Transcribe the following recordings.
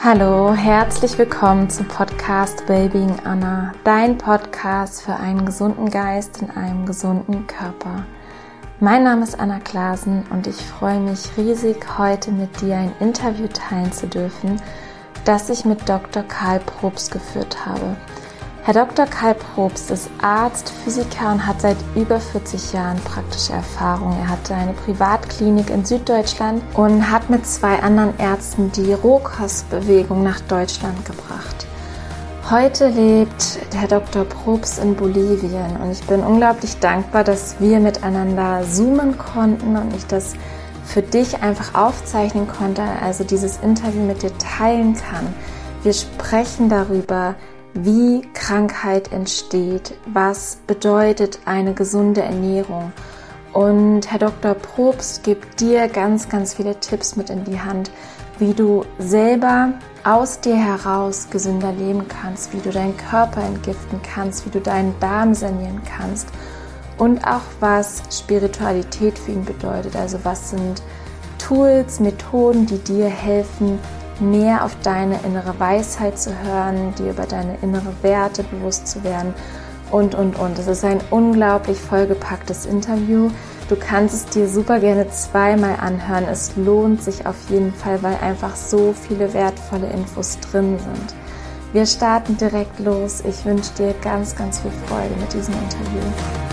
Hallo, herzlich willkommen zum Podcast Babying Anna, dein Podcast für einen gesunden Geist in einem gesunden Körper. Mein Name ist Anna Klasen und ich freue mich riesig, heute mit dir ein Interview teilen zu dürfen, das ich mit Dr. Karl Probst geführt habe. Herr Dr. Karl Probst ist Arzt, Physiker und hat seit über 40 Jahren praktische Erfahrung. Er hatte eine Privatklinik in Süddeutschland und hat mit zwei anderen Ärzten die Rohkostbewegung nach Deutschland gebracht. Heute lebt Herr Dr. Probst in Bolivien und ich bin unglaublich dankbar, dass wir miteinander zoomen konnten und ich das für dich einfach aufzeichnen konnte, also dieses Interview mit dir teilen kann. Wir sprechen darüber, wie Krankheit entsteht, was bedeutet eine gesunde Ernährung. Und Herr Dr. Probst gibt dir ganz, ganz viele Tipps mit in die Hand, wie du selber aus dir heraus gesünder leben kannst, wie du deinen Körper entgiften kannst, wie du deinen Darm sanieren kannst und auch was Spiritualität für ihn bedeutet. Also was sind Tools, Methoden, die dir helfen, mehr auf deine innere Weisheit zu hören, dir über deine innere Werte bewusst zu werden und, und, und. Es ist ein unglaublich vollgepacktes Interview. Du kannst es dir super gerne zweimal anhören. Es lohnt sich auf jeden Fall, weil einfach so viele wertvolle Infos drin sind. Wir starten direkt los. Ich wünsche dir ganz, ganz viel Freude mit diesem Interview.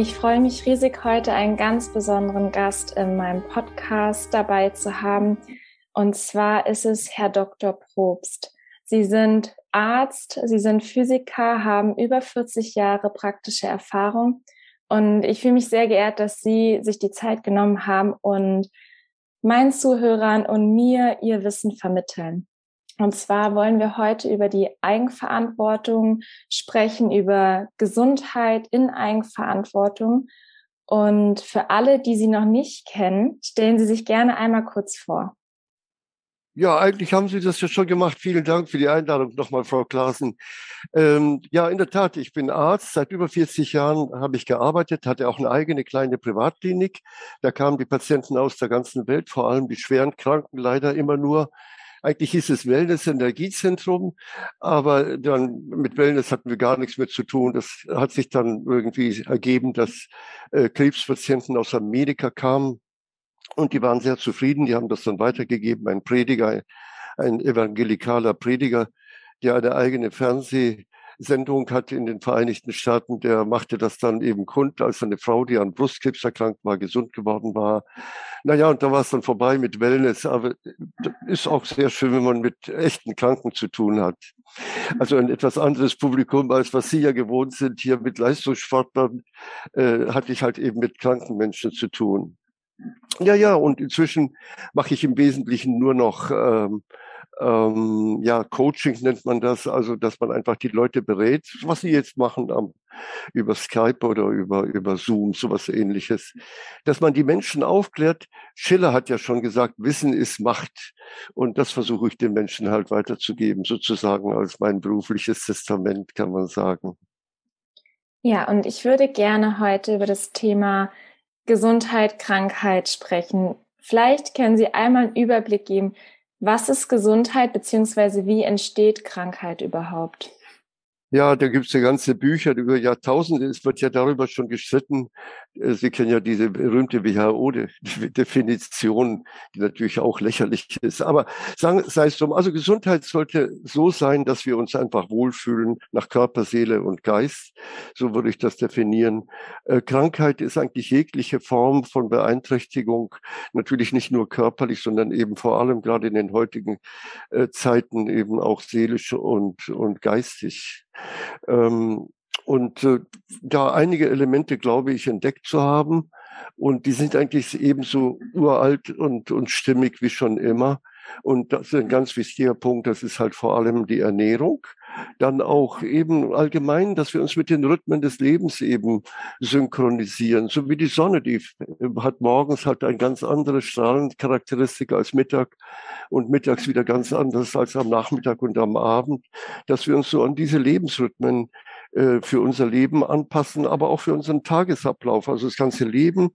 Ich freue mich riesig, heute einen ganz besonderen Gast in meinem Podcast dabei zu haben. Und zwar ist es Herr Dr. Probst. Sie sind Arzt, Sie sind Physiker, haben über 40 Jahre praktische Erfahrung. Und ich fühle mich sehr geehrt, dass Sie sich die Zeit genommen haben und meinen Zuhörern und mir Ihr Wissen vermitteln. Und zwar wollen wir heute über die Eigenverantwortung sprechen, über Gesundheit in Eigenverantwortung. Und für alle, die Sie noch nicht kennen, stellen Sie sich gerne einmal kurz vor. Ja, eigentlich haben Sie das ja schon gemacht. Vielen Dank für die Einladung nochmal, Frau Klaassen. Ähm, ja, in der Tat, ich bin Arzt. Seit über 40 Jahren habe ich gearbeitet, hatte auch eine eigene kleine Privatklinik. Da kamen die Patienten aus der ganzen Welt, vor allem die schweren Kranken, leider immer nur eigentlich hieß es Wellness-Energiezentrum, aber dann mit Wellness hatten wir gar nichts mehr zu tun. Das hat sich dann irgendwie ergeben, dass äh, Krebspatienten aus Amerika kamen und die waren sehr zufrieden. Die haben das dann weitergegeben. Ein Prediger, ein evangelikaler Prediger, der eine eigene Fernseh Sendung hatte in den Vereinigten Staaten, der machte das dann eben kund, als eine Frau, die an Brustkrebs erkrankt war, gesund geworden war. Naja, und da war es dann vorbei mit Wellness, aber ist auch sehr schön, wenn man mit echten Kranken zu tun hat. Also ein etwas anderes Publikum, als was Sie ja gewohnt sind, hier mit Leistungssportlern, äh, hatte ich halt eben mit kranken Menschen zu tun. Ja, ja, und inzwischen mache ich im Wesentlichen nur noch ähm, ähm, ja, Coaching nennt man das, also dass man einfach die Leute berät, was sie jetzt machen am, über Skype oder über, über Zoom, sowas ähnliches. Dass man die Menschen aufklärt. Schiller hat ja schon gesagt, Wissen ist Macht. Und das versuche ich den Menschen halt weiterzugeben, sozusagen als mein berufliches Testament, kann man sagen. Ja, und ich würde gerne heute über das Thema Gesundheit, Krankheit sprechen. Vielleicht können Sie einmal einen Überblick geben, was ist Gesundheit beziehungsweise wie entsteht Krankheit überhaupt? Ja, da gibt's ja ganze Bücher über Jahrtausende. Es wird ja darüber schon gestritten. Äh, Sie kennen ja diese berühmte WHO-Definition, die natürlich auch lächerlich ist. Aber sagen, sei es drum. Also Gesundheit sollte so sein, dass wir uns einfach wohlfühlen nach Körper, Seele und Geist. So würde ich das definieren. Äh, Krankheit ist eigentlich jegliche Form von Beeinträchtigung. Natürlich nicht nur körperlich, sondern eben vor allem gerade in den heutigen äh, Zeiten eben auch seelisch und, und geistig. Ähm, und äh, da einige Elemente, glaube ich, entdeckt zu haben. Und die sind eigentlich ebenso uralt und, und stimmig wie schon immer. Und das ist ein ganz wichtiger Punkt, das ist halt vor allem die Ernährung. Dann auch eben allgemein, dass wir uns mit den Rhythmen des Lebens eben synchronisieren. So wie die Sonne, die hat morgens halt ein ganz andere Strahlencharakteristik als Mittag und mittags wieder ganz anders als am Nachmittag und am Abend. Dass wir uns so an diese Lebensrhythmen äh, für unser Leben anpassen, aber auch für unseren Tagesablauf. Also das ganze Leben,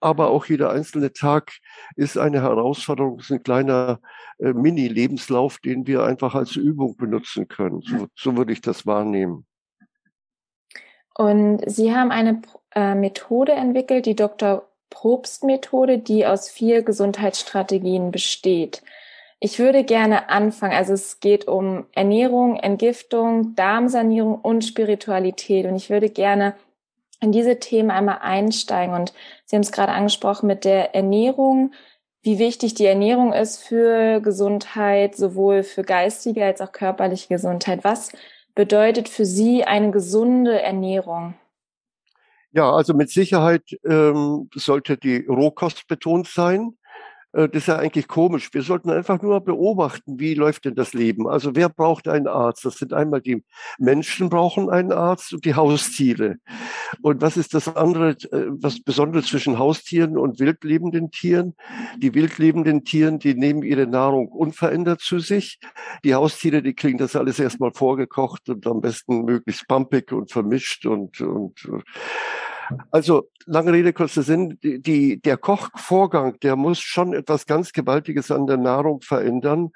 aber auch jeder einzelne Tag ist eine Herausforderung, ist ein kleiner äh, Mini-Lebenslauf, den wir einfach als Übung benutzen können. So, so würde ich das wahrnehmen. Und Sie haben eine äh, Methode entwickelt, die Dr. Probst-Methode, die aus vier Gesundheitsstrategien besteht. Ich würde gerne anfangen. Also es geht um Ernährung, Entgiftung, Darmsanierung und Spiritualität. Und ich würde gerne in diese Themen einmal einsteigen. Und Sie haben es gerade angesprochen mit der Ernährung, wie wichtig die Ernährung ist für Gesundheit, sowohl für geistige als auch körperliche Gesundheit. Was bedeutet für Sie eine gesunde Ernährung? Ja, also mit Sicherheit ähm, sollte die Rohkost betont sein. Äh, das ist ja eigentlich komisch. Wir sollten einfach nur beobachten, wie läuft denn das Leben. Also wer braucht einen Arzt? Das sind einmal die Menschen brauchen einen Arzt und die Haustiere. Und was ist das andere, äh, was Besonderes zwischen Haustieren und wildlebenden Tieren? Die wildlebenden Tieren, die nehmen ihre Nahrung unverändert zu sich. Die Haustiere, die kriegen das alles erstmal vorgekocht und am besten möglichst pumpig und vermischt und, und also lange Rede, kurzer Sinn, die, die, der Kochvorgang, der muss schon etwas ganz Gewaltiges an der Nahrung verändern.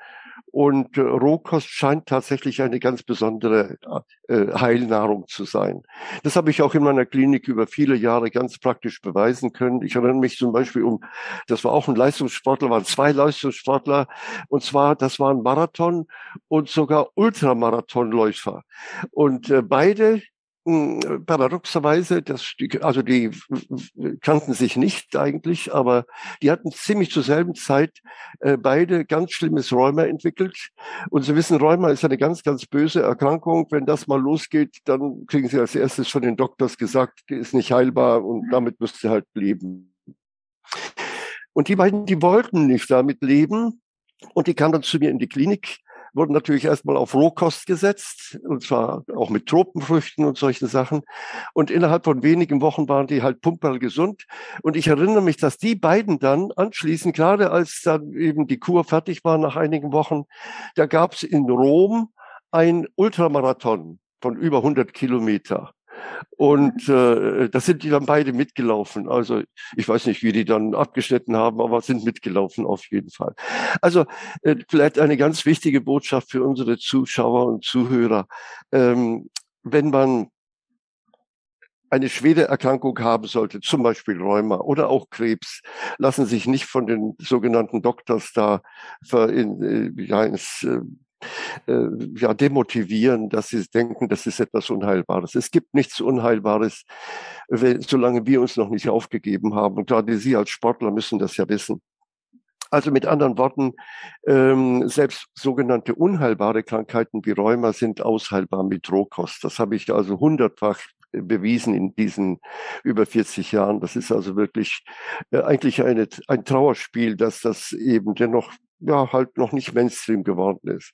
Und äh, Rohkost scheint tatsächlich eine ganz besondere äh, Heilnahrung zu sein. Das habe ich auch in meiner Klinik über viele Jahre ganz praktisch beweisen können. Ich erinnere mich zum Beispiel um, das war auch ein Leistungssportler, waren zwei Leistungssportler, und zwar, das waren Marathon und sogar Ultramarathonläufer. Und äh, beide paradoxerweise, das, also die kannten sich nicht eigentlich, aber die hatten ziemlich zur selben Zeit äh, beide ganz schlimmes Rheuma entwickelt. Und Sie wissen, Rheuma ist eine ganz, ganz böse Erkrankung. Wenn das mal losgeht, dann kriegen Sie als erstes von den Doktors gesagt, die ist nicht heilbar und damit müsst ihr halt leben. Und die beiden, die wollten nicht damit leben. Und die kamen dann zu mir in die Klinik wurden natürlich erstmal auf Rohkost gesetzt, und zwar auch mit Tropenfrüchten und solchen Sachen. Und innerhalb von wenigen Wochen waren die halt pumperl gesund. Und ich erinnere mich, dass die beiden dann anschließend, gerade als dann eben die Kur fertig war nach einigen Wochen, da gab es in Rom ein Ultramarathon von über 100 Kilometer. Und äh, da sind die dann beide mitgelaufen. Also ich weiß nicht, wie die dann abgeschnitten haben, aber sind mitgelaufen auf jeden Fall. Also äh, vielleicht eine ganz wichtige Botschaft für unsere Zuschauer und Zuhörer. Ähm, wenn man eine schwere Erkrankung haben sollte, zum Beispiel Rheuma oder auch Krebs, lassen sich nicht von den sogenannten Doktors da in, äh, ja, ins äh, ja, demotivieren, dass sie denken, das ist etwas Unheilbares. Es gibt nichts Unheilbares, wenn, solange wir uns noch nicht aufgegeben haben. Und gerade Sie als Sportler müssen das ja wissen. Also mit anderen Worten, ähm, selbst sogenannte unheilbare Krankheiten wie Rheuma sind ausheilbar mit Rohkost. Das habe ich also hundertfach bewiesen in diesen über 40 Jahren. Das ist also wirklich äh, eigentlich eine, ein Trauerspiel, dass das eben dennoch ja halt noch nicht Mainstream geworden ist.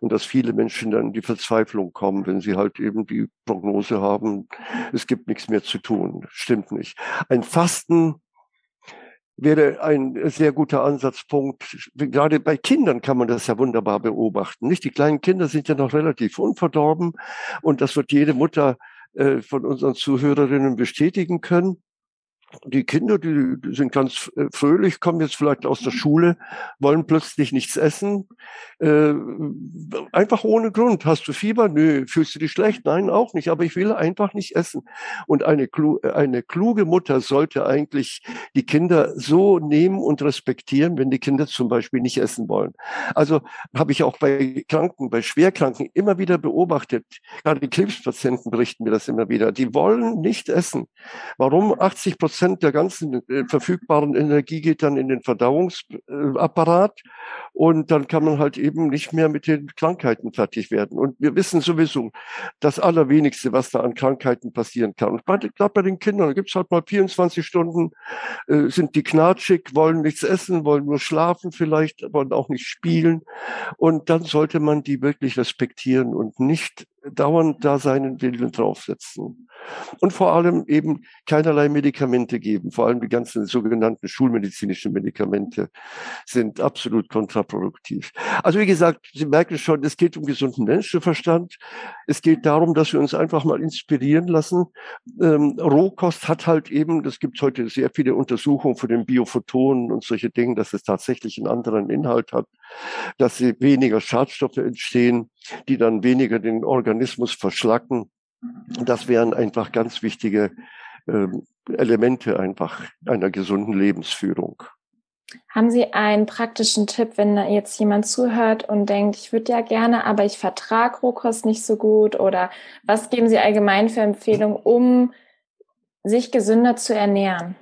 Und dass viele Menschen dann in die Verzweiflung kommen, wenn sie halt eben die Prognose haben, es gibt nichts mehr zu tun. Stimmt nicht. Ein Fasten wäre ein sehr guter Ansatzpunkt. Gerade bei Kindern kann man das ja wunderbar beobachten. Nicht? Die kleinen Kinder sind ja noch relativ unverdorben und das wird jede Mutter von unseren Zuhörerinnen bestätigen können die Kinder, die, sind ganz äh, fröhlich, kommen jetzt vielleicht aus der Schule, wollen plötzlich nichts essen. Äh, einfach ohne Grund. Hast du Fieber? Nö. Fühlst du dich schlecht? Nein, auch nicht. Aber ich will einfach nicht essen. Und eine, eine kluge Mutter sollte eigentlich die Kinder so nehmen und respektieren, wenn die Kinder zum Beispiel nicht essen wollen. Also habe ich auch bei Kranken, bei Schwerkranken immer wieder beobachtet. Gerade die Krebspatienten berichten mir das immer wieder. Die wollen nicht essen. Warum? 80 Prozent Prozent der ganzen äh, verfügbaren Energie geht dann in den Verdauungsapparat und dann kann man halt eben nicht mehr mit den Krankheiten fertig werden. Und wir wissen sowieso das Allerwenigste, was da an Krankheiten passieren kann. Und gerade bei den Kindern, da gibt's halt mal 24 Stunden, äh, sind die knatschig, wollen nichts essen, wollen nur schlafen vielleicht, wollen auch nicht spielen. Und dann sollte man die wirklich respektieren und nicht dauernd da seinen Willen draufsetzen. und vor allem eben keinerlei Medikamente geben. Vor allem die ganzen sogenannten schulmedizinischen Medikamente sind absolut kontraproduktiv. Also wie gesagt, Sie merken schon, es geht um gesunden Menschenverstand. Es geht darum, dass wir uns einfach mal inspirieren lassen. Ähm, Rohkost hat halt eben, das gibt heute sehr viele Untersuchungen für den Biophotonen und solche Dinge, dass es tatsächlich einen anderen Inhalt hat, dass sie weniger Schadstoffe entstehen, die dann weniger den Organismus verschlacken. Das wären einfach ganz wichtige äh, Elemente einfach einer gesunden Lebensführung. Haben Sie einen praktischen Tipp, wenn jetzt jemand zuhört und denkt, ich würde ja gerne, aber ich vertrage Rohkost nicht so gut? Oder was geben Sie allgemein für Empfehlungen, um sich gesünder zu ernähren?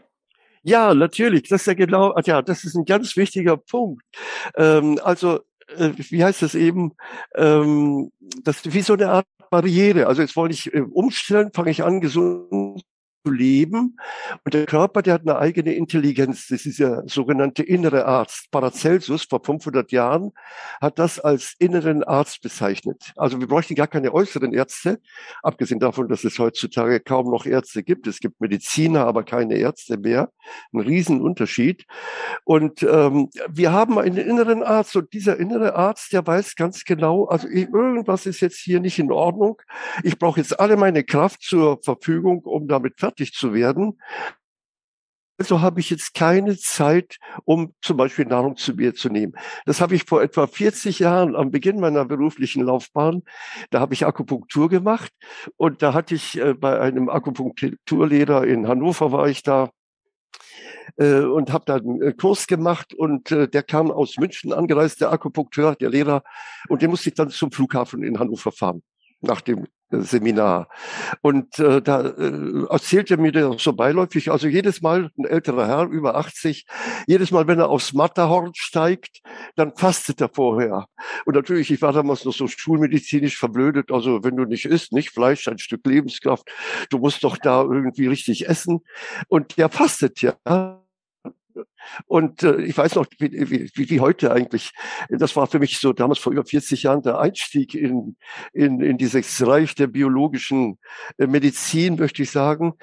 Ja, natürlich. Das ist ja genau, ja, das ist ein ganz wichtiger Punkt. Ähm, also, äh, wie heißt das eben? Ähm, das wie so eine Art Barriere. Also jetzt wollte ich äh, umstellen, fange ich an, gesund zu leben. Und der Körper, der hat eine eigene Intelligenz. Das ist der sogenannte innere Arzt. Paracelsus vor 500 Jahren hat das als inneren Arzt bezeichnet. Also wir bräuchten gar keine äußeren Ärzte, abgesehen davon, dass es heutzutage kaum noch Ärzte gibt. Es gibt Mediziner, aber keine Ärzte mehr. Ein Riesenunterschied. Und ähm, wir haben einen inneren Arzt und dieser innere Arzt, der weiß ganz genau, also irgendwas ist jetzt hier nicht in Ordnung. Ich brauche jetzt alle meine Kraft zur Verfügung, um damit fertig fertig zu werden. Also habe ich jetzt keine Zeit, um zum Beispiel Nahrung zu mir zu nehmen. Das habe ich vor etwa 40 Jahren am Beginn meiner beruflichen Laufbahn. Da habe ich Akupunktur gemacht und da hatte ich äh, bei einem Akupunkturlehrer in Hannover war ich da äh, und habe da einen äh, Kurs gemacht und der kam aus München angereist, der Akupunkteur, der Lehrer und den musste ich dann zum Flughafen in Hannover fahren nach dem Seminar. Und äh, da äh, erzählt er mir das so beiläufig, also jedes Mal, ein älterer Herr, über 80, jedes Mal, wenn er aufs Matterhorn steigt, dann fastet er vorher. Und natürlich, ich war damals noch so schulmedizinisch verblödet, also wenn du nicht isst, nicht Fleisch, ein Stück Lebenskraft, du musst doch da irgendwie richtig essen. Und der fastet ja. Und äh, ich weiß noch, wie, wie, wie heute eigentlich, das war für mich so damals vor über 40 Jahren der Einstieg in, in, in dieses Reich der biologischen äh, Medizin, möchte ich sagen.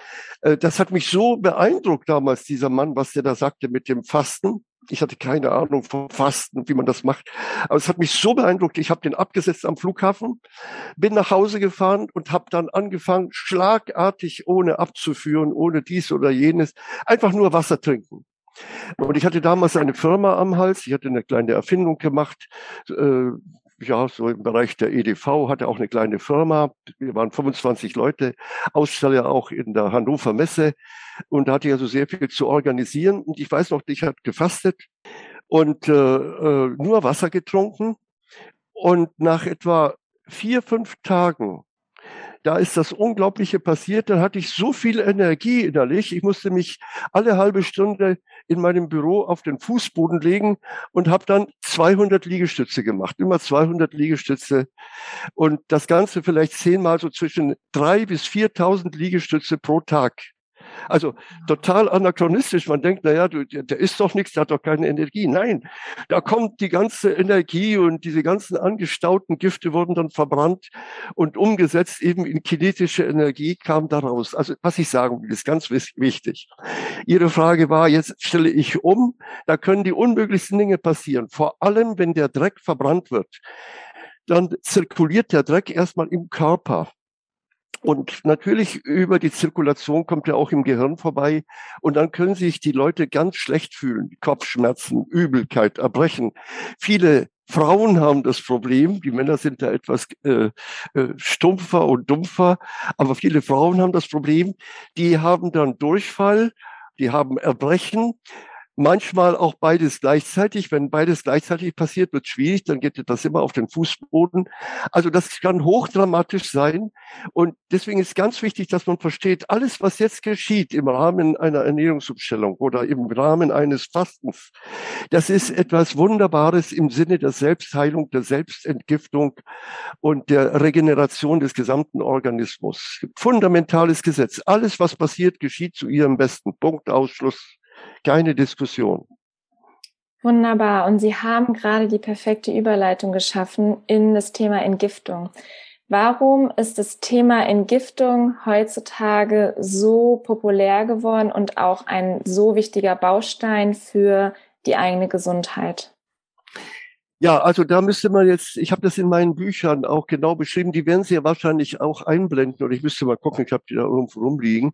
Äh, das hat mich so beeindruckt damals, dieser Mann, was der da sagte mit dem Fasten. Ich hatte keine Ahnung vom Fasten, wie man das macht. Aber es hat mich so beeindruckt. Ich habe den abgesetzt am Flughafen, bin nach Hause gefahren und habe dann angefangen, schlagartig, ohne abzuführen, ohne dies oder jenes, einfach nur Wasser trinken. Und ich hatte damals eine Firma am Hals, ich hatte eine kleine Erfindung gemacht, äh, ja, so im Bereich der EDV, hatte auch eine kleine Firma. Wir waren 25 Leute, Aussteller auch in der Hannover Messe. Und da hatte ich also sehr viel zu organisieren. Und ich weiß noch, ich hatte gefastet und äh, äh, nur Wasser getrunken. Und nach etwa vier, fünf Tagen da ist das Unglaubliche passiert. Dann hatte ich so viel Energie innerlich. Ich musste mich alle halbe Stunde in meinem Büro auf den Fußboden legen und habe dann 200 Liegestütze gemacht. Immer 200 Liegestütze. Und das Ganze vielleicht zehnmal so zwischen drei bis 4.000 Liegestütze pro Tag. Also total anachronistisch. Man denkt, naja, du, der ist doch nichts, der hat doch keine Energie. Nein, da kommt die ganze Energie und diese ganzen angestauten Gifte wurden dann verbrannt und umgesetzt eben in kinetische Energie kam daraus. Also was ich sagen will, ist ganz wichtig. Ihre Frage war, jetzt stelle ich um, da können die unmöglichsten Dinge passieren. Vor allem, wenn der Dreck verbrannt wird dann zirkuliert der Dreck erstmal im Körper. Und natürlich über die Zirkulation kommt er auch im Gehirn vorbei. Und dann können sich die Leute ganz schlecht fühlen. Kopfschmerzen, Übelkeit, Erbrechen. Viele Frauen haben das Problem, die Männer sind da etwas äh, äh, stumpfer und dumpfer, aber viele Frauen haben das Problem, die haben dann Durchfall, die haben Erbrechen, manchmal auch beides gleichzeitig. Wenn beides gleichzeitig passiert, wird schwierig, dann geht das immer auf den Fußboden. Also das kann hochdramatisch sein. Und deswegen ist ganz wichtig, dass man versteht, alles, was jetzt geschieht im Rahmen einer Ernährungsumstellung oder im Rahmen eines Fastens, das ist etwas Wunderbares im Sinne der Selbstheilung, der Selbstentgiftung und der Regeneration des gesamten Organismus. Fundamentales Gesetz. Alles, was passiert, geschieht zu ihrem besten. Punkt, Ausschluss keine Diskussion. Wunderbar. Und Sie haben gerade die perfekte Überleitung geschaffen in das Thema Entgiftung. Warum ist das Thema Entgiftung heutzutage so populär geworden und auch ein so wichtiger Baustein für die eigene Gesundheit? Ja, also da müsste man jetzt, ich habe das in meinen Büchern auch genau beschrieben, die werden Sie ja wahrscheinlich auch einblenden oder ich müsste mal gucken, ich habe die da irgendwo rumliegen.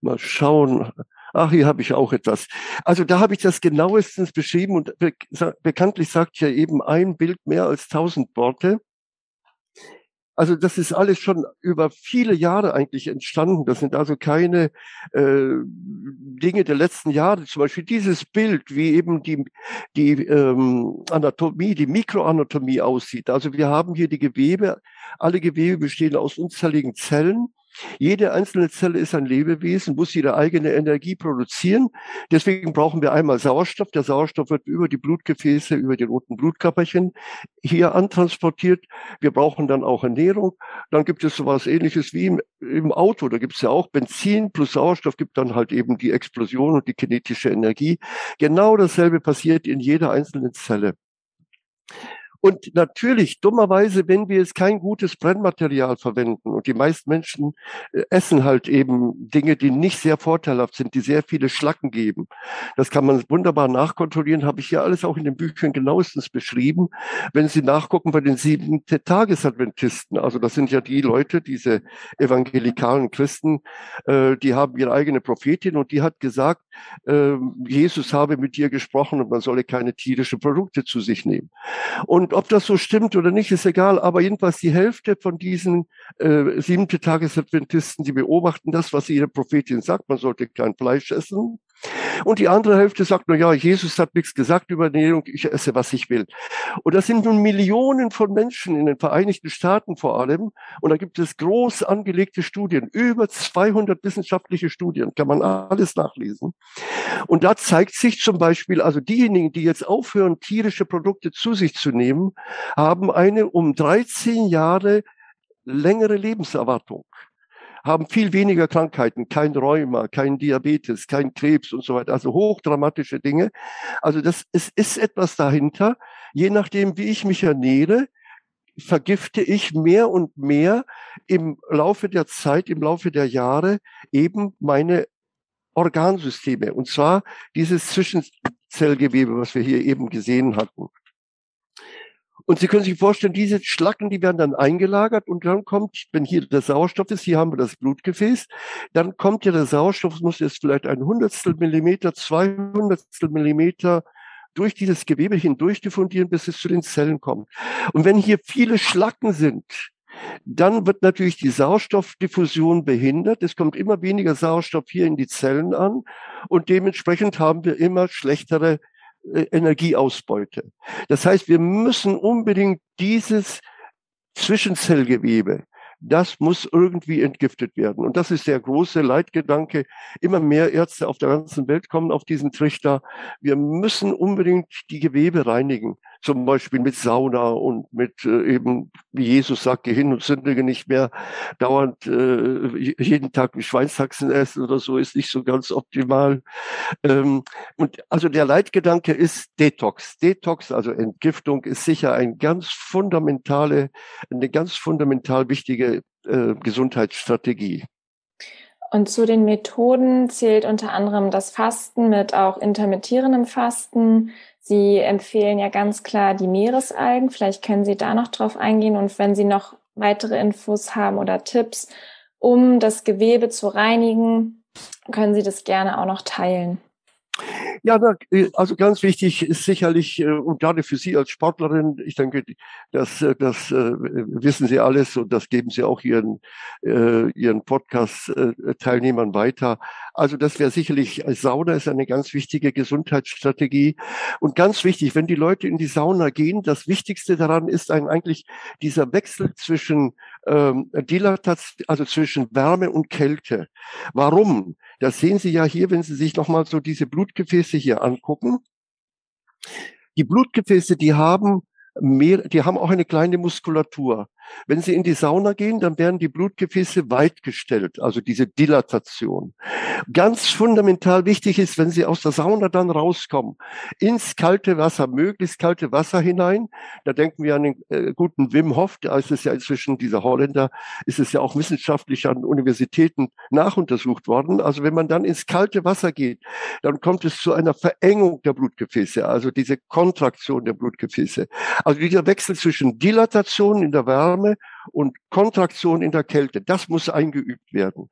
Mal schauen. Ach, hier habe ich auch etwas. Also da habe ich das genauestens beschrieben und be bekanntlich sagt ja eben ein Bild mehr als tausend Worte. Also das ist alles schon über viele Jahre eigentlich entstanden. Das sind also keine äh, Dinge der letzten Jahre. Zum Beispiel dieses Bild, wie eben die, die ähm, Anatomie, die Mikroanatomie aussieht. Also wir haben hier die Gewebe. Alle Gewebe bestehen aus unzähligen Zellen. Jede einzelne Zelle ist ein Lebewesen, muss ihre eigene Energie produzieren. Deswegen brauchen wir einmal Sauerstoff. Der Sauerstoff wird über die Blutgefäße, über die roten Blutkörperchen hier antransportiert. Wir brauchen dann auch Ernährung. Dann gibt es sowas ähnliches wie im, im Auto. Da gibt es ja auch Benzin plus Sauerstoff gibt dann halt eben die Explosion und die kinetische Energie. Genau dasselbe passiert in jeder einzelnen Zelle. Und natürlich, dummerweise, wenn wir jetzt kein gutes Brennmaterial verwenden und die meisten Menschen äh, essen halt eben Dinge, die nicht sehr vorteilhaft sind, die sehr viele Schlacken geben. Das kann man wunderbar nachkontrollieren, habe ich hier alles auch in den Büchern genauestens beschrieben. Wenn Sie nachgucken bei den sieben Tagesadventisten, also das sind ja die Leute, diese evangelikalen Christen, äh, die haben ihre eigene Prophetin und die hat gesagt, Jesus habe mit dir gesprochen und man solle keine tierischen Produkte zu sich nehmen. Und ob das so stimmt oder nicht, ist egal. Aber jedenfalls die Hälfte von diesen äh, siebente Tagesadventisten, die beobachten das, was ihre Prophetin sagt. Man sollte kein Fleisch essen. Und die andere Hälfte sagt, na ja, Jesus hat nichts gesagt über Ernährung, ich esse, was ich will. Und das sind nun Millionen von Menschen in den Vereinigten Staaten vor allem. Und da gibt es groß angelegte Studien, über 200 wissenschaftliche Studien, kann man alles nachlesen. Und da zeigt sich zum Beispiel, also diejenigen, die jetzt aufhören, tierische Produkte zu sich zu nehmen, haben eine um 13 Jahre längere Lebenserwartung haben viel weniger Krankheiten, kein Rheuma, kein Diabetes, kein Krebs und so weiter, also hochdramatische Dinge. Also das, es ist etwas dahinter. Je nachdem, wie ich mich ernähre, vergifte ich mehr und mehr im Laufe der Zeit, im Laufe der Jahre eben meine Organsysteme. Und zwar dieses Zwischenzellgewebe, was wir hier eben gesehen hatten. Und Sie können sich vorstellen, diese Schlacken, die werden dann eingelagert und dann kommt, wenn hier der Sauerstoff ist, hier haben wir das Blutgefäß, dann kommt ja der Sauerstoff, muss jetzt vielleicht ein Hundertstel Millimeter, zweihundertstel Millimeter durch dieses Gewebe hindurch diffundieren, bis es zu den Zellen kommt. Und wenn hier viele Schlacken sind, dann wird natürlich die Sauerstoffdiffusion behindert. Es kommt immer weniger Sauerstoff hier in die Zellen an und dementsprechend haben wir immer schlechtere Energieausbeute. Das heißt, wir müssen unbedingt dieses Zwischenzellgewebe, das muss irgendwie entgiftet werden. Und das ist der große Leitgedanke. Immer mehr Ärzte auf der ganzen Welt kommen auf diesen Trichter. Wir müssen unbedingt die Gewebe reinigen zum Beispiel mit Sauna und mit äh, eben, wie Jesus sagt, geh hin und sündige nicht mehr, dauernd äh, jeden Tag Schweinshaxen essen oder so, ist nicht so ganz optimal. Ähm, und also der Leitgedanke ist Detox. Detox, also Entgiftung, ist sicher ein ganz fundamentale, eine ganz fundamental wichtige äh, Gesundheitsstrategie. Und zu den Methoden zählt unter anderem das Fasten mit auch intermittierendem Fasten, Sie empfehlen ja ganz klar die Meeresalgen. Vielleicht können Sie da noch drauf eingehen und wenn Sie noch weitere Infos haben oder Tipps, um das Gewebe zu reinigen, können Sie das gerne auch noch teilen. Ja, äh, also ganz wichtig ist sicherlich, äh, und gerade für Sie als Sportlerin, ich denke, das, äh, das wissen Sie alles und das geben Sie auch Ihren, Ihren Podcast-Teilnehmern weiter. Also das wäre sicherlich, Sauna ist eine ganz wichtige Gesundheitsstrategie. Und ganz wichtig, wenn die Leute in die Sauna gehen, das Wichtigste daran ist eigentlich dieser Wechsel zwischen ähm, Dilatation, also zwischen Wärme und Kälte. Warum? Das sehen Sie ja hier, wenn Sie sich nochmal so diese Blutgefäße hier angucken. Die Blutgefäße, die haben mehr, die haben auch eine kleine Muskulatur. Wenn Sie in die Sauna gehen, dann werden die Blutgefäße weit gestellt, also diese Dilatation. Ganz fundamental wichtig ist, wenn Sie aus der Sauna dann rauskommen, ins kalte Wasser, möglichst kalte Wasser hinein. Da denken wir an den äh, guten Wim Hof, da ist es ja inzwischen, dieser Holländer, ist es ja auch wissenschaftlich an Universitäten nachuntersucht worden. Also wenn man dann ins kalte Wasser geht, dann kommt es zu einer Verengung der Blutgefäße, also diese Kontraktion der Blutgefäße. Also dieser Wechsel zwischen Dilatation in der Wärme und Kontraktion in der Kälte, das muss eingeübt werden.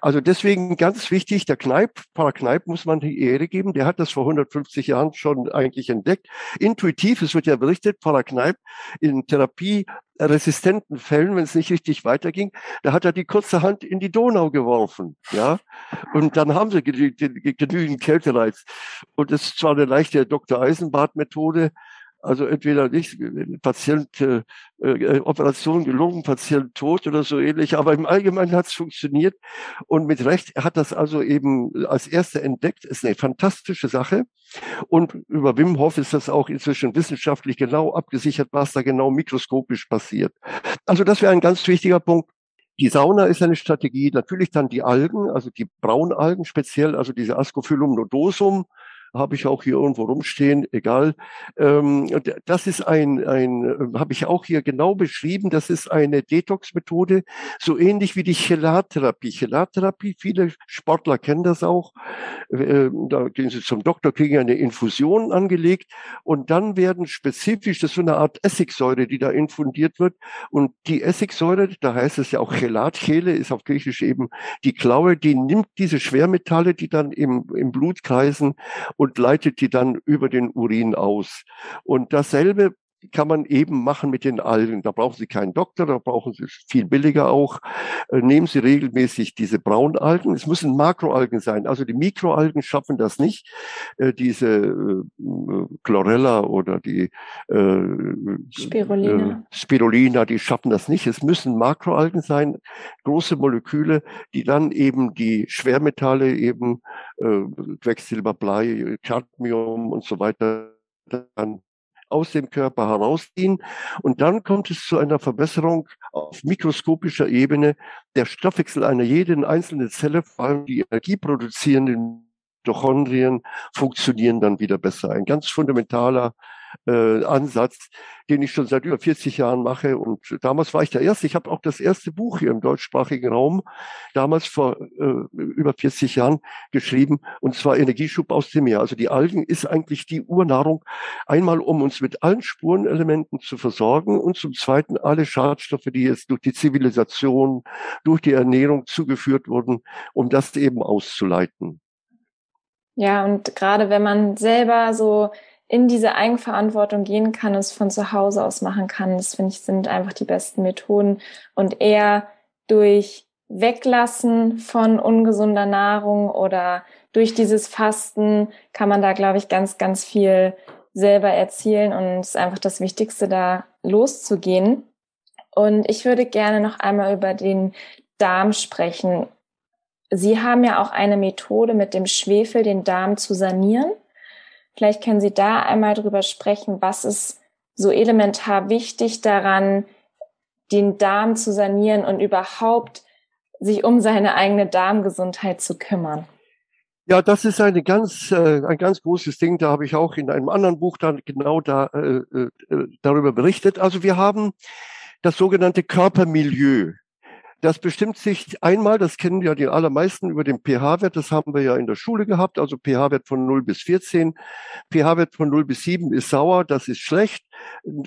Also deswegen ganz wichtig, der Kneip, Para Kneip muss man die Ehre geben, der hat das vor 150 Jahren schon eigentlich entdeckt. Intuitiv, es wird ja berichtet, Para Kneip in Therapie resistenten Fällen, wenn es nicht richtig weiterging, da hat er die kurze Hand in die Donau geworfen, ja, und dann haben sie genügend Kältereiz. Und das ist zwar eine leichte Dr. Eisenbart-Methode, also entweder nicht, Patient, äh, äh, Operation gelungen, Patient tot oder so ähnlich, aber im Allgemeinen hat es funktioniert und mit Recht hat das also eben als erster entdeckt, ist eine fantastische Sache und über Wim Hof ist das auch inzwischen wissenschaftlich genau abgesichert, was da genau mikroskopisch passiert. Also das wäre ein ganz wichtiger Punkt. Die Sauna ist eine Strategie, natürlich dann die Algen, also die Braunalgen speziell, also diese Ascophyllum nodosum, habe ich auch hier irgendwo rumstehen, egal. Ähm, das ist ein, ein habe ich auch hier genau beschrieben, das ist eine Detox-Methode, so ähnlich wie die Chelattherapie. Chelattherapie, viele Sportler kennen das auch. Äh, da gehen sie zum Doktor, kriegen eine Infusion angelegt und dann werden spezifisch, das ist so eine Art Essigsäure, die da infundiert wird. Und die Essigsäure, da heißt es ja auch Chelatchele, ist auf Griechisch eben die Klaue, die nimmt diese Schwermetalle, die dann im, im Blut kreisen und leitet die dann über den Urin aus. Und dasselbe kann man eben machen mit den Algen. Da brauchen Sie keinen Doktor, da brauchen Sie viel billiger auch. Äh, nehmen Sie regelmäßig diese Braunalgen. Es müssen Makroalgen sein. Also die Mikroalgen schaffen das nicht. Äh, diese äh, Chlorella oder die Spirulina. Spirulina, die schaffen das nicht. Es müssen Makroalgen sein, große Moleküle, die dann eben die Schwermetalle eben Quecksilber, Blei, Cadmium und so weiter dann aus dem Körper herausziehen. Und dann kommt es zu einer Verbesserung auf mikroskopischer Ebene. Der Stoffwechsel einer jeden einzelnen Zelle, vor allem die energieproduzierenden Mitochondrien, funktionieren dann wieder besser. Ein ganz fundamentaler äh, Ansatz, den ich schon seit über 40 Jahren mache. Und damals war ich der Erste. Ich habe auch das erste Buch hier im deutschsprachigen Raum damals vor äh, über 40 Jahren geschrieben, und zwar Energieschub aus dem Meer. Also die Algen ist eigentlich die Urnahrung, einmal um uns mit allen Spurenelementen zu versorgen und zum Zweiten alle Schadstoffe, die jetzt durch die Zivilisation, durch die Ernährung zugeführt wurden, um das eben auszuleiten. Ja, und gerade wenn man selber so in diese Eigenverantwortung gehen kann, es von zu Hause aus machen kann. Das finde ich sind einfach die besten Methoden und eher durch Weglassen von ungesunder Nahrung oder durch dieses Fasten kann man da, glaube ich, ganz, ganz viel selber erzielen und es ist einfach das Wichtigste, da loszugehen. Und ich würde gerne noch einmal über den Darm sprechen. Sie haben ja auch eine Methode mit dem Schwefel, den Darm zu sanieren. Vielleicht können Sie da einmal drüber sprechen, was ist so elementar wichtig daran, den Darm zu sanieren und überhaupt sich um seine eigene Darmgesundheit zu kümmern. Ja, das ist eine ganz, äh, ein ganz großes Ding. Da habe ich auch in einem anderen Buch dann genau da, äh, äh, darüber berichtet. Also wir haben das sogenannte Körpermilieu. Das bestimmt sich einmal, das kennen ja die allermeisten über den pH-Wert, das haben wir ja in der Schule gehabt, also pH-Wert von 0 bis 14. pH-Wert von 0 bis 7 ist sauer, das ist schlecht.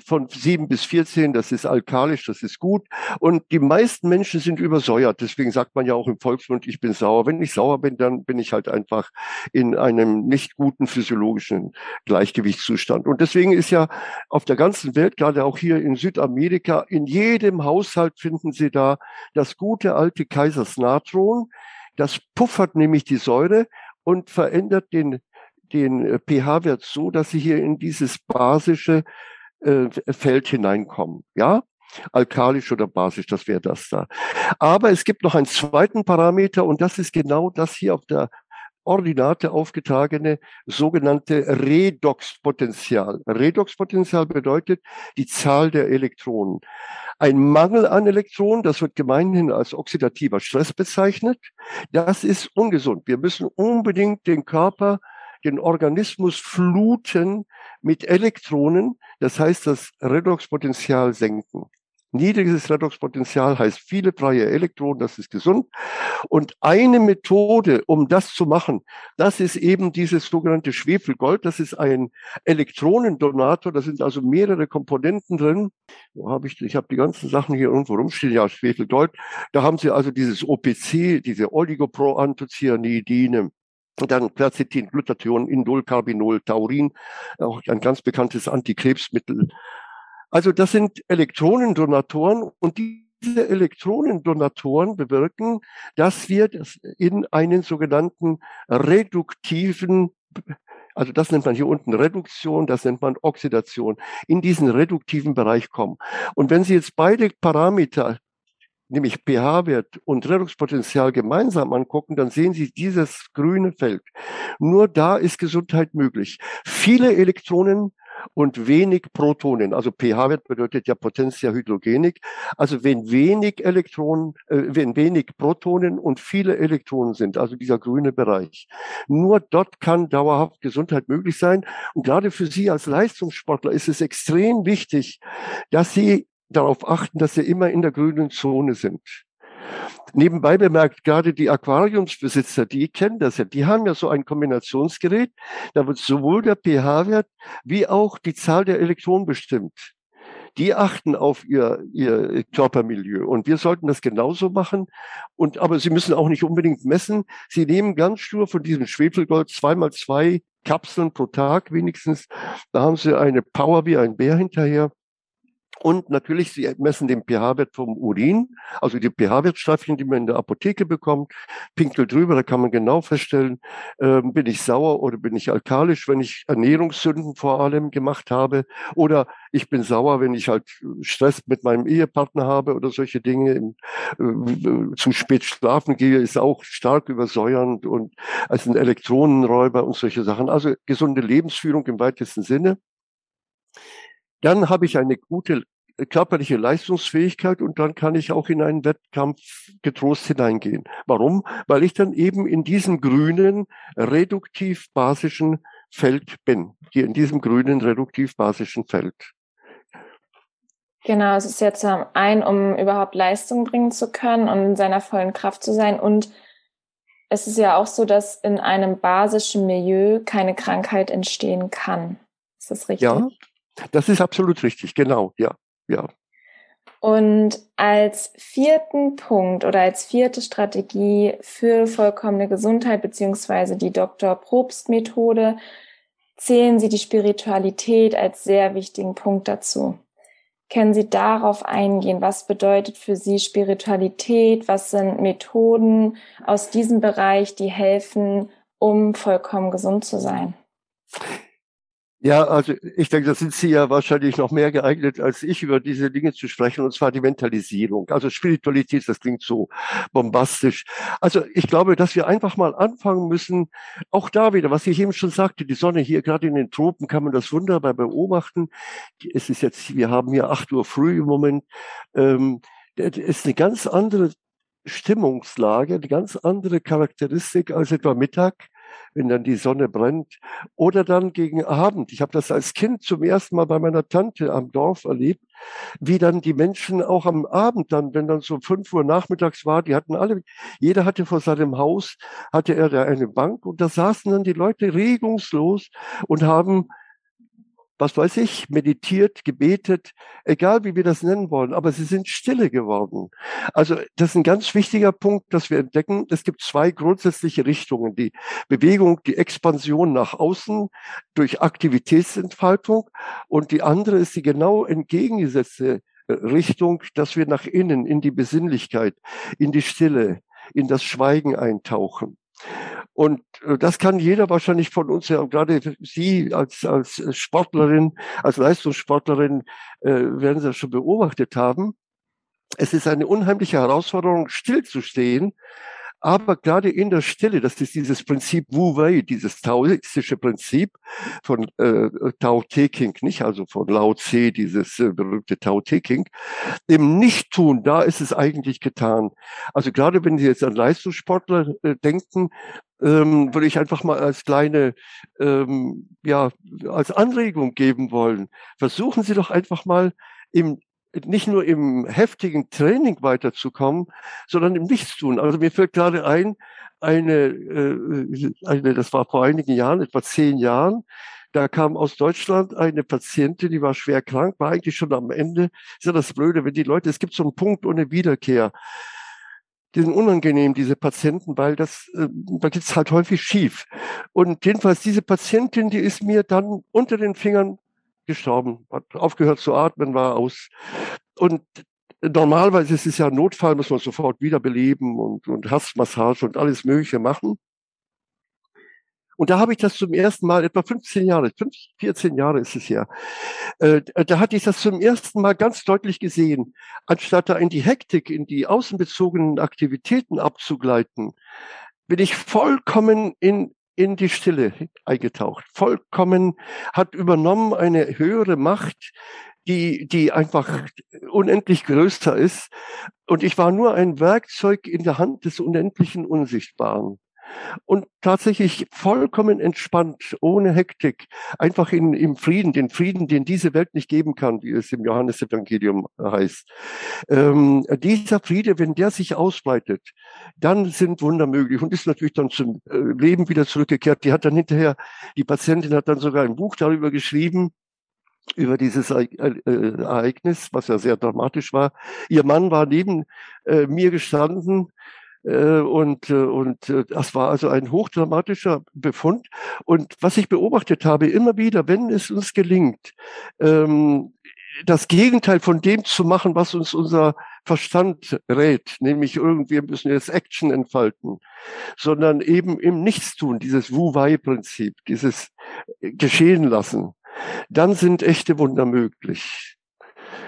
Von 7 bis 14, das ist alkalisch, das ist gut. Und die meisten Menschen sind übersäuert. Deswegen sagt man ja auch im Volksmund, ich bin sauer. Wenn ich sauer bin, dann bin ich halt einfach in einem nicht guten physiologischen Gleichgewichtszustand. Und deswegen ist ja auf der ganzen Welt, gerade auch hier in Südamerika, in jedem Haushalt finden Sie da das gute alte Kaisersnatron. Das puffert nämlich die Säure und verändert den, den äh, pH-Wert so, dass Sie hier in dieses basische äh, Feld hineinkommen. Ja, alkalisch oder basisch, das wäre das da. Aber es gibt noch einen zweiten Parameter und das ist genau das hier auf der Ordinate aufgetragene sogenannte Redoxpotential. Redoxpotential bedeutet die Zahl der Elektronen. Ein Mangel an Elektronen, das wird gemeinhin als oxidativer Stress bezeichnet, das ist ungesund. Wir müssen unbedingt den Körper, den Organismus fluten mit Elektronen, das heißt das Redoxpotential senken. Niedriges Redoxpotential heißt viele freie Elektronen, das ist gesund. Und eine Methode, um das zu machen, das ist eben dieses sogenannte Schwefelgold. Das ist ein Elektronendonator. Da sind also mehrere Komponenten drin. Wo habe ich? Ich habe die ganzen Sachen hier irgendwo rumstehen. Ja, Schwefelgold. Da haben Sie also dieses OPC, diese Oligoproanthocyanidine. Dann Quercetin, Glutathion, Indol, Carbinol, Taurin, auch ein ganz bekanntes Antikrebsmittel. Also das sind Elektronendonatoren und diese Elektronendonatoren bewirken, dass wir das in einen sogenannten reduktiven also das nennt man hier unten Reduktion, das nennt man Oxidation, in diesen reduktiven Bereich kommen. Und wenn Sie jetzt beide Parameter, nämlich pH-Wert und Redoxpotential gemeinsam angucken, dann sehen Sie dieses grüne Feld. Nur da ist Gesundheit möglich. Viele Elektronen und wenig Protonen. Also pH-Wert bedeutet ja Potentia Hydrogenik. Also wenn wenig Elektronen, äh, wenn wenig Protonen und viele Elektronen sind, also dieser grüne Bereich. Nur dort kann dauerhaft Gesundheit möglich sein. Und gerade für Sie als Leistungssportler ist es extrem wichtig, dass Sie darauf achten, dass Sie immer in der grünen Zone sind. Nebenbei bemerkt, gerade die Aquariumsbesitzer, die kennen das ja, die haben ja so ein Kombinationsgerät, da wird sowohl der pH-Wert wie auch die Zahl der Elektronen bestimmt. Die achten auf ihr, ihr Körpermilieu. Und wir sollten das genauso machen. Und, aber sie müssen auch nicht unbedingt messen. Sie nehmen ganz stur von diesem Schwefelgold zweimal zwei Kapseln pro Tag wenigstens. Da haben sie eine Power wie ein Bär hinterher. Und natürlich, sie messen den pH-Wert vom Urin, also die pH-Wertstreifen, die man in der Apotheke bekommt. Pinkel drüber, da kann man genau feststellen, äh, bin ich sauer oder bin ich alkalisch, wenn ich Ernährungssünden vor allem gemacht habe. Oder ich bin sauer, wenn ich halt Stress mit meinem Ehepartner habe oder solche Dinge. Äh, zu spät schlafen gehe, ist auch stark übersäuernd und als ein Elektronenräuber und solche Sachen. Also gesunde Lebensführung im weitesten Sinne dann habe ich eine gute körperliche Leistungsfähigkeit und dann kann ich auch in einen Wettkampf getrost hineingehen. Warum? Weil ich dann eben in diesem grünen, reduktiv-basischen Feld bin. Hier in diesem grünen, reduktiv-basischen Feld. Genau, es ist jetzt ein, um überhaupt Leistung bringen zu können und in seiner vollen Kraft zu sein. Und es ist ja auch so, dass in einem basischen Milieu keine Krankheit entstehen kann. Ist das richtig? Ja, das ist absolut richtig, genau, ja, ja. Und als vierten Punkt oder als vierte Strategie für vollkommene Gesundheit beziehungsweise die Dr. Probst Methode zählen Sie die Spiritualität als sehr wichtigen Punkt dazu. Können Sie darauf eingehen? Was bedeutet für Sie Spiritualität? Was sind Methoden aus diesem Bereich, die helfen, um vollkommen gesund zu sein? Ja, also ich denke, da sind Sie ja wahrscheinlich noch mehr geeignet als ich, über diese Dinge zu sprechen, und zwar die Mentalisierung. Also Spiritualität, das klingt so bombastisch. Also ich glaube, dass wir einfach mal anfangen müssen, auch da wieder, was ich eben schon sagte, die Sonne hier gerade in den Tropen kann man das wunderbar beobachten. Es ist jetzt, wir haben hier acht Uhr früh im Moment. Ähm, es ist eine ganz andere Stimmungslage, eine ganz andere Charakteristik als etwa Mittag wenn dann die Sonne brennt. Oder dann gegen Abend. Ich habe das als Kind zum ersten Mal bei meiner Tante am Dorf erlebt, wie dann die Menschen auch am Abend dann, wenn dann so fünf Uhr nachmittags war, die hatten alle, jeder hatte vor seinem Haus, hatte er da eine Bank und da saßen dann die Leute regungslos und haben was weiß ich, meditiert, gebetet, egal wie wir das nennen wollen, aber sie sind stille geworden. Also das ist ein ganz wichtiger Punkt, dass wir entdecken, es gibt zwei grundsätzliche Richtungen. Die Bewegung, die Expansion nach außen durch Aktivitätsentfaltung und die andere ist die genau entgegengesetzte äh, Richtung, dass wir nach innen, in die Besinnlichkeit, in die Stille, in das Schweigen eintauchen. Und äh, das kann jeder wahrscheinlich von uns, ja, gerade Sie als, als Sportlerin, als Leistungssportlerin, äh, werden Sie das schon beobachtet haben. Es ist eine unheimliche Herausforderung, stillzustehen, Aber gerade in der Stille, das ist dieses Prinzip Wu Wei, dieses taoistische Prinzip von äh, Tao Te King, nicht also von Lao Tse, dieses äh, berühmte Tao Te King. Im Nichttun, da ist es eigentlich getan. Also gerade wenn Sie jetzt an Leistungssportler äh, denken, ähm, würde ich einfach mal als kleine, ähm, ja, als Anregung geben wollen. Versuchen Sie doch einfach mal im nicht nur im heftigen Training weiterzukommen, sondern im Nichtstun. Also mir fällt gerade ein, eine, äh, eine, das war vor einigen Jahren, etwa zehn Jahren, da kam aus Deutschland eine Patientin, die war schwer krank, war eigentlich schon am Ende. Ist ja das Blöde, wenn die Leute, es gibt so einen Punkt ohne Wiederkehr. Die sind unangenehm, diese Patienten, weil das, äh, da geht's halt häufig schief. Und jedenfalls diese Patientin, die ist mir dann unter den Fingern gestorben, hat aufgehört zu atmen, war aus. Und normalerweise ist es ja ein Notfall, muss man sofort wiederbeleben und, und Herzmassage und alles Mögliche machen. Und da habe ich das zum ersten Mal, etwa 15 Jahre, 15, 14 Jahre ist es ja, äh, da hatte ich das zum ersten Mal ganz deutlich gesehen. Anstatt da in die Hektik, in die außenbezogenen Aktivitäten abzugleiten, bin ich vollkommen in in die Stille eingetaucht, vollkommen hat übernommen eine höhere Macht, die, die einfach unendlich größer ist. Und ich war nur ein Werkzeug in der Hand des unendlichen Unsichtbaren und tatsächlich vollkommen entspannt, ohne Hektik, einfach in, im Frieden, den Frieden, den diese Welt nicht geben kann, wie es im Johannesevangelium heißt. Ähm, dieser Friede, wenn der sich ausbreitet, dann sind Wunder möglich und ist natürlich dann zum äh, Leben wieder zurückgekehrt. Die hat dann hinterher, die Patientin hat dann sogar ein Buch darüber geschrieben, über dieses äh, Ereignis, was ja sehr dramatisch war. Ihr Mann war neben äh, mir gestanden und, äh, und äh, das war also ein hochdramatischer Befund. Und was ich beobachtet habe, immer wieder, wenn es uns gelingt, ähm, das Gegenteil von dem zu machen, was uns unser Verstand rät, nämlich irgendwie wir müssen jetzt Action entfalten, sondern eben im Nichtstun, dieses Wu-Wei-Prinzip, dieses Geschehen lassen, dann sind echte Wunder möglich.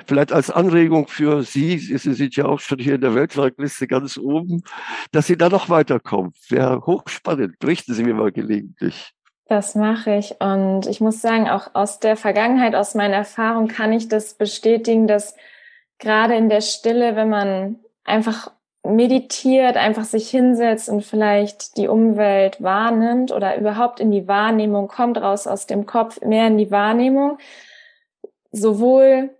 Vielleicht als Anregung für Sie, Sie sind ja auch schon hier in der Weltrangliste ganz oben, dass Sie da noch weiterkommen. Wäre hochspannend. Berichten Sie mir mal gelegentlich. Das mache ich. Und ich muss sagen, auch aus der Vergangenheit, aus meiner Erfahrung kann ich das bestätigen, dass gerade in der Stille, wenn man einfach meditiert, einfach sich hinsetzt und vielleicht die Umwelt wahrnimmt oder überhaupt in die Wahrnehmung kommt, raus aus dem Kopf, mehr in die Wahrnehmung, sowohl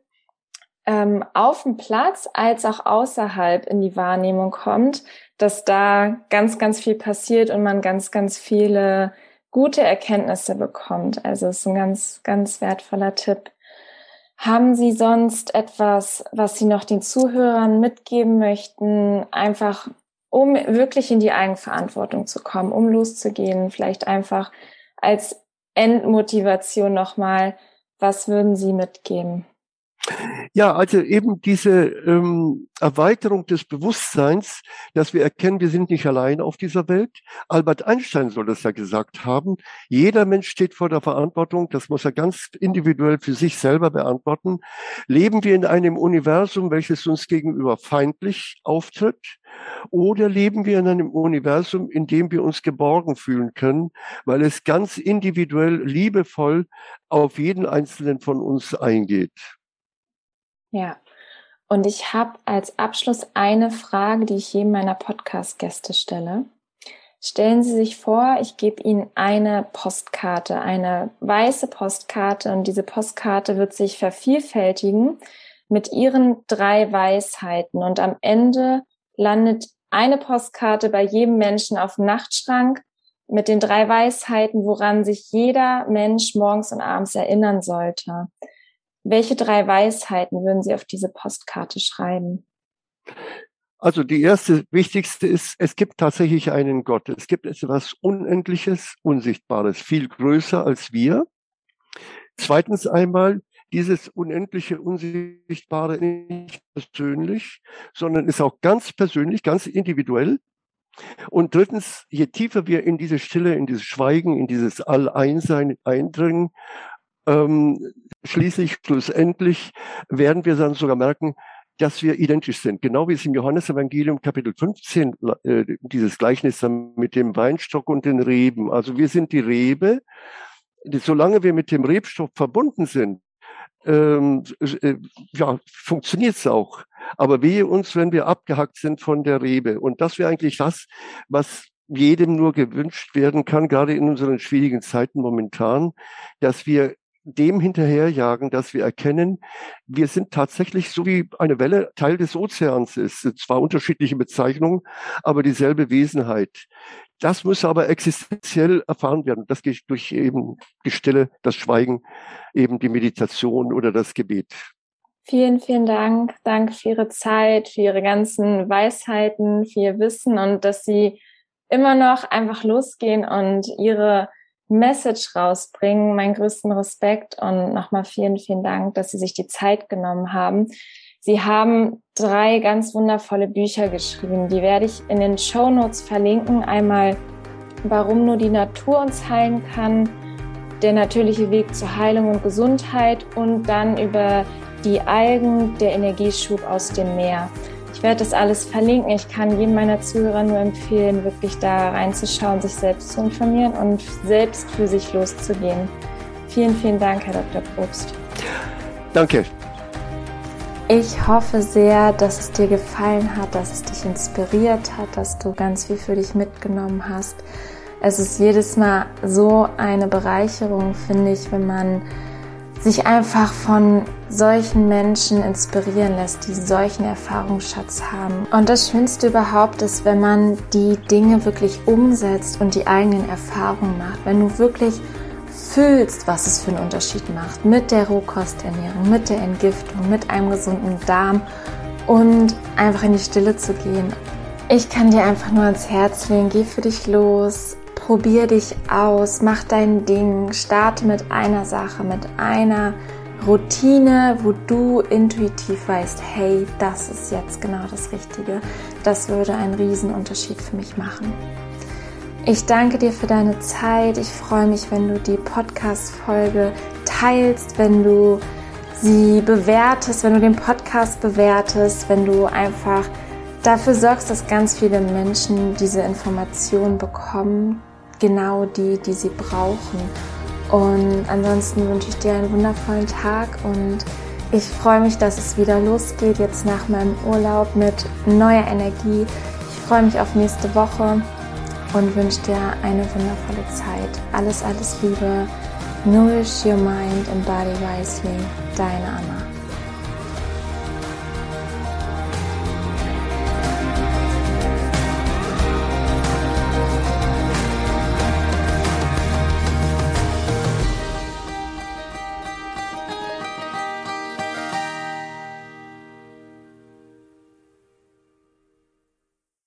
ähm, auf dem Platz als auch außerhalb in die Wahrnehmung kommt, dass da ganz, ganz viel passiert und man ganz, ganz viele gute Erkenntnisse bekommt. Also es ist ein ganz, ganz wertvoller Tipp. Haben Sie sonst etwas, was Sie noch den Zuhörern mitgeben möchten, einfach um wirklich in die Eigenverantwortung zu kommen, um loszugehen, vielleicht einfach als Endmotivation nochmal, was würden Sie mitgeben? Ja, also eben diese ähm, Erweiterung des Bewusstseins, dass wir erkennen, wir sind nicht allein auf dieser Welt. Albert Einstein soll das ja gesagt haben. Jeder Mensch steht vor der Verantwortung, das muss er ganz individuell für sich selber beantworten. Leben wir in einem Universum, welches uns gegenüber feindlich auftritt? Oder leben wir in einem Universum, in dem wir uns geborgen fühlen können, weil es ganz individuell, liebevoll auf jeden einzelnen von uns eingeht? Ja. Und ich habe als Abschluss eine Frage, die ich jedem meiner Podcast-Gäste stelle. Stellen Sie sich vor, ich gebe Ihnen eine Postkarte, eine weiße Postkarte und diese Postkarte wird sich vervielfältigen mit Ihren drei Weisheiten und am Ende landet eine Postkarte bei jedem Menschen auf dem Nachtschrank mit den drei Weisheiten, woran sich jeder Mensch morgens und abends erinnern sollte. Welche drei Weisheiten würden Sie auf diese Postkarte schreiben? Also die erste, wichtigste ist, es gibt tatsächlich einen Gott. Es gibt etwas Unendliches, Unsichtbares, viel größer als wir. Zweitens einmal, dieses unendliche, unsichtbare nicht persönlich, sondern ist auch ganz persönlich, ganz individuell. Und drittens, je tiefer wir in diese Stille, in dieses Schweigen, in dieses All-Einsein eindringen, ähm, schließlich, schlussendlich werden wir dann sogar merken, dass wir identisch sind. Genau wie es im Johannesevangelium Kapitel 15 äh, dieses Gleichnis mit dem Weinstock und den Reben. Also wir sind die Rebe. Solange wir mit dem Rebstock verbunden sind, ähm, äh, ja, funktioniert es auch. Aber wehe uns, wenn wir abgehackt sind von der Rebe. Und das wäre eigentlich das, was jedem nur gewünscht werden kann, gerade in unseren schwierigen Zeiten momentan, dass wir dem hinterherjagen, dass wir erkennen, wir sind tatsächlich so wie eine Welle Teil des Ozeans ist. Zwar unterschiedliche Bezeichnungen, aber dieselbe Wesenheit. Das muss aber existenziell erfahren werden. Das geht durch eben die Stille, das Schweigen, eben die Meditation oder das Gebet. Vielen, vielen Dank. Danke für Ihre Zeit, für Ihre ganzen Weisheiten, für Ihr Wissen und dass Sie immer noch einfach losgehen und Ihre Message rausbringen. Mein größten Respekt und nochmal vielen, vielen Dank, dass Sie sich die Zeit genommen haben. Sie haben drei ganz wundervolle Bücher geschrieben. Die werde ich in den Show Notes verlinken. Einmal, warum nur die Natur uns heilen kann, der natürliche Weg zur Heilung und Gesundheit und dann über die Algen, der Energieschub aus dem Meer. Ich werde das alles verlinken. Ich kann jedem meiner Zuhörer nur empfehlen, wirklich da reinzuschauen, sich selbst zu informieren und selbst für sich loszugehen. Vielen, vielen Dank, Herr Dr. Probst. Danke. Ich hoffe sehr, dass es dir gefallen hat, dass es dich inspiriert hat, dass du ganz viel für dich mitgenommen hast. Es ist jedes Mal so eine Bereicherung, finde ich, wenn man sich einfach von solchen Menschen inspirieren lässt, die solchen Erfahrungsschatz haben. Und das Schönste überhaupt ist, wenn man die Dinge wirklich umsetzt und die eigenen Erfahrungen macht. Wenn du wirklich fühlst, was es für einen Unterschied macht mit der Rohkosternährung, mit der Entgiftung, mit einem gesunden Darm und einfach in die Stille zu gehen. Ich kann dir einfach nur ans Herz legen, geh für dich los, probier dich aus, mach dein Ding, starte mit einer Sache, mit einer Routine, wo du intuitiv weißt, hey, das ist jetzt genau das Richtige. Das würde einen riesen Unterschied für mich machen. Ich danke dir für deine Zeit. Ich freue mich, wenn du die Podcast-Folge teilst, wenn du sie bewertest, wenn du den Podcast bewertest, wenn du einfach dafür sorgst, dass ganz viele Menschen diese Information bekommen, genau die, die sie brauchen. Und ansonsten wünsche ich dir einen wundervollen Tag und ich freue mich, dass es wieder losgeht jetzt nach meinem Urlaub mit neuer Energie. Ich freue mich auf nächste Woche und wünsche dir eine wundervolle Zeit. Alles, alles Liebe. Nourish your mind and body wisely. Deine Anna.